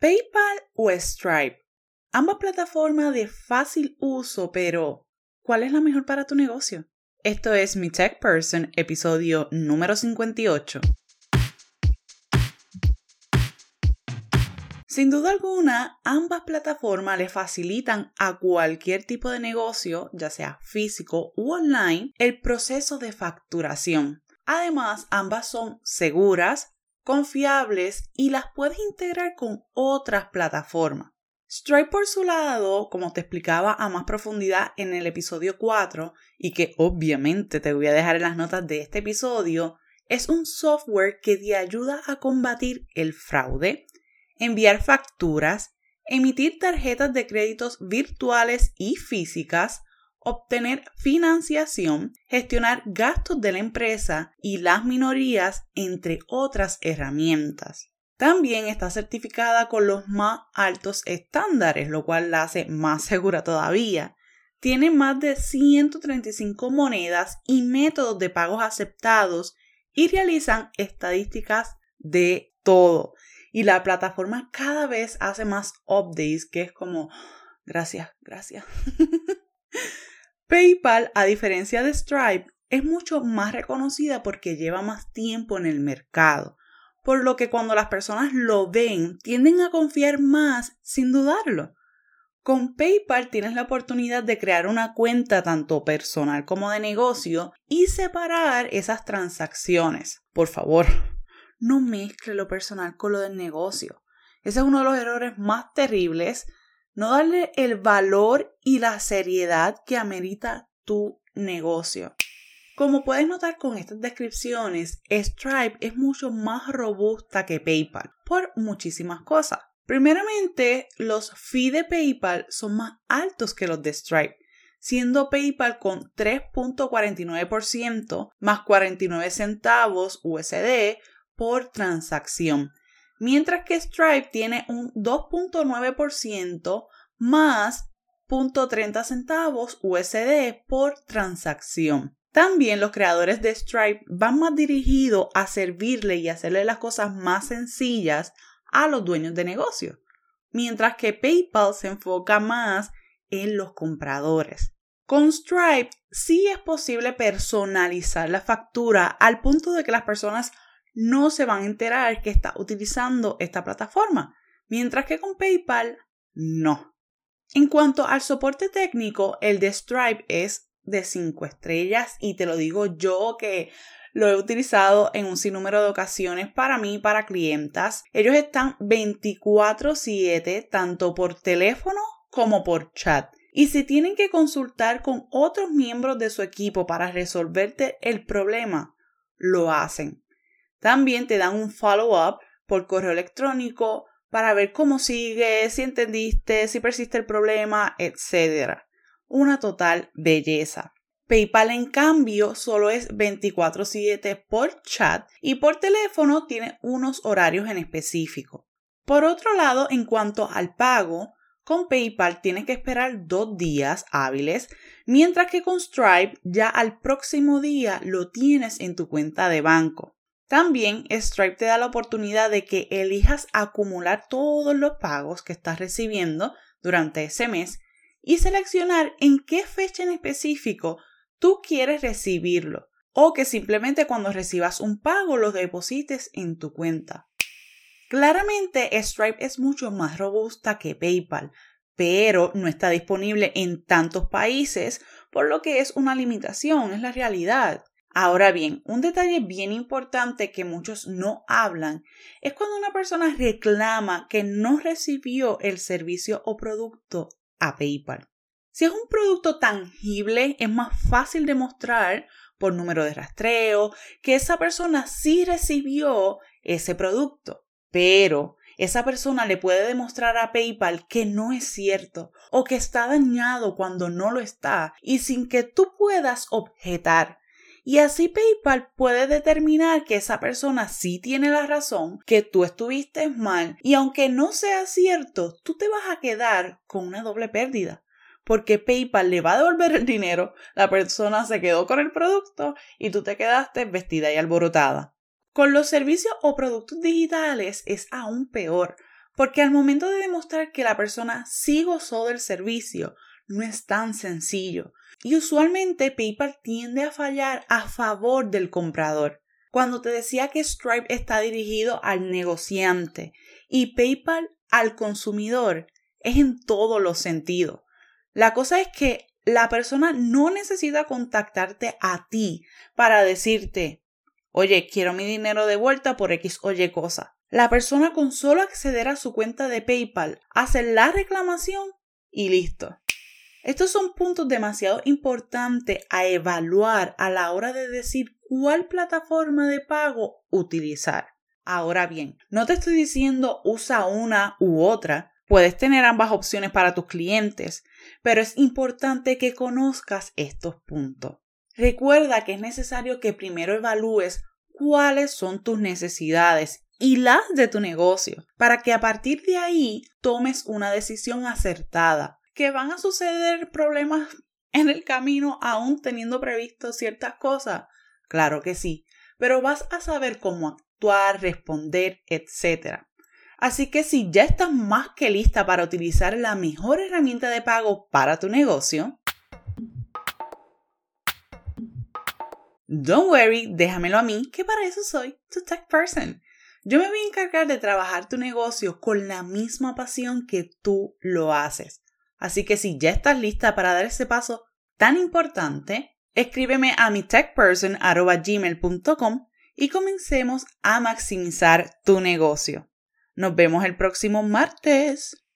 PayPal o Stripe. Ambas plataformas de fácil uso, pero ¿cuál es la mejor para tu negocio? Esto es Mi Tech Person, episodio número 58. Sin duda alguna, ambas plataformas le facilitan a cualquier tipo de negocio, ya sea físico u online, el proceso de facturación. Además, ambas son seguras, confiables y las puedes integrar con otras plataformas. Stripe por su lado, como te explicaba a más profundidad en el episodio 4 y que obviamente te voy a dejar en las notas de este episodio, es un software que te ayuda a combatir el fraude, enviar facturas, emitir tarjetas de créditos virtuales y físicas, obtener financiación, gestionar gastos de la empresa y las minorías, entre otras herramientas. También está certificada con los más altos estándares, lo cual la hace más segura todavía. Tiene más de 135 monedas y métodos de pagos aceptados y realizan estadísticas de todo. Y la plataforma cada vez hace más updates, que es como, gracias, gracias. PayPal, a diferencia de Stripe, es mucho más reconocida porque lleva más tiempo en el mercado, por lo que cuando las personas lo ven tienden a confiar más sin dudarlo. Con PayPal tienes la oportunidad de crear una cuenta tanto personal como de negocio y separar esas transacciones. Por favor, no mezcle lo personal con lo del negocio. Ese es uno de los errores más terribles no darle el valor y la seriedad que amerita tu negocio. Como puedes notar con estas descripciones, Stripe es mucho más robusta que PayPal por muchísimas cosas. Primeramente, los fees de PayPal son más altos que los de Stripe, siendo PayPal con 3.49% más 49 centavos USD por transacción, mientras que Stripe tiene un 2.9% más 0.30 centavos USD por transacción. También los creadores de Stripe van más dirigidos a servirle y hacerle las cosas más sencillas a los dueños de negocio, mientras que PayPal se enfoca más en los compradores. Con Stripe sí es posible personalizar la factura al punto de que las personas no se van a enterar que está utilizando esta plataforma, mientras que con PayPal no. En cuanto al soporte técnico, el de Stripe es de 5 estrellas y te lo digo yo que lo he utilizado en un sinnúmero de ocasiones para mí y para clientas. Ellos están 24/7 tanto por teléfono como por chat. Y si tienen que consultar con otros miembros de su equipo para resolverte el problema, lo hacen. También te dan un follow-up por correo electrónico para ver cómo sigue, si entendiste, si persiste el problema, etc. Una total belleza. PayPal en cambio solo es 24/7 por chat y por teléfono tiene unos horarios en específico. Por otro lado, en cuanto al pago, con PayPal tienes que esperar dos días hábiles, mientras que con Stripe ya al próximo día lo tienes en tu cuenta de banco. También Stripe te da la oportunidad de que elijas acumular todos los pagos que estás recibiendo durante ese mes y seleccionar en qué fecha en específico tú quieres recibirlo o que simplemente cuando recibas un pago lo deposites en tu cuenta. Claramente Stripe es mucho más robusta que PayPal, pero no está disponible en tantos países, por lo que es una limitación, es la realidad. Ahora bien, un detalle bien importante que muchos no hablan es cuando una persona reclama que no recibió el servicio o producto a PayPal. Si es un producto tangible, es más fácil demostrar por número de rastreo que esa persona sí recibió ese producto. Pero esa persona le puede demostrar a PayPal que no es cierto o que está dañado cuando no lo está y sin que tú puedas objetar y así PayPal puede determinar que esa persona sí tiene la razón, que tú estuviste mal y aunque no sea cierto, tú te vas a quedar con una doble pérdida. Porque PayPal le va a devolver el dinero, la persona se quedó con el producto y tú te quedaste vestida y alborotada. Con los servicios o productos digitales es aún peor, Porque al momento de demostrar que la persona sí gozó del servicio, no es tan sencillo. Y usualmente PayPal tiende a fallar a favor del comprador. Cuando te decía que Stripe está dirigido al negociante y PayPal al consumidor, es en todos los sentidos. La cosa es que la persona no necesita contactarte a ti para decirte, oye, quiero mi dinero de vuelta por X o cosa. La persona con solo acceder a su cuenta de PayPal hace la reclamación y listo. Estos son puntos demasiado importantes a evaluar a la hora de decir cuál plataforma de pago utilizar. Ahora bien, no te estoy diciendo usa una u otra, puedes tener ambas opciones para tus clientes, pero es importante que conozcas estos puntos. Recuerda que es necesario que primero evalúes cuáles son tus necesidades y las de tu negocio, para que a partir de ahí tomes una decisión acertada. Que van a suceder problemas en el camino aún teniendo previsto ciertas cosas. Claro que sí, pero vas a saber cómo actuar, responder, etc. Así que si ya estás más que lista para utilizar la mejor herramienta de pago para tu negocio, don't worry, déjamelo a mí, que para eso soy tu tech person. Yo me voy a encargar de trabajar tu negocio con la misma pasión que tú lo haces. Así que si ya estás lista para dar ese paso tan importante, escríbeme a mi y comencemos a maximizar tu negocio. Nos vemos el próximo martes.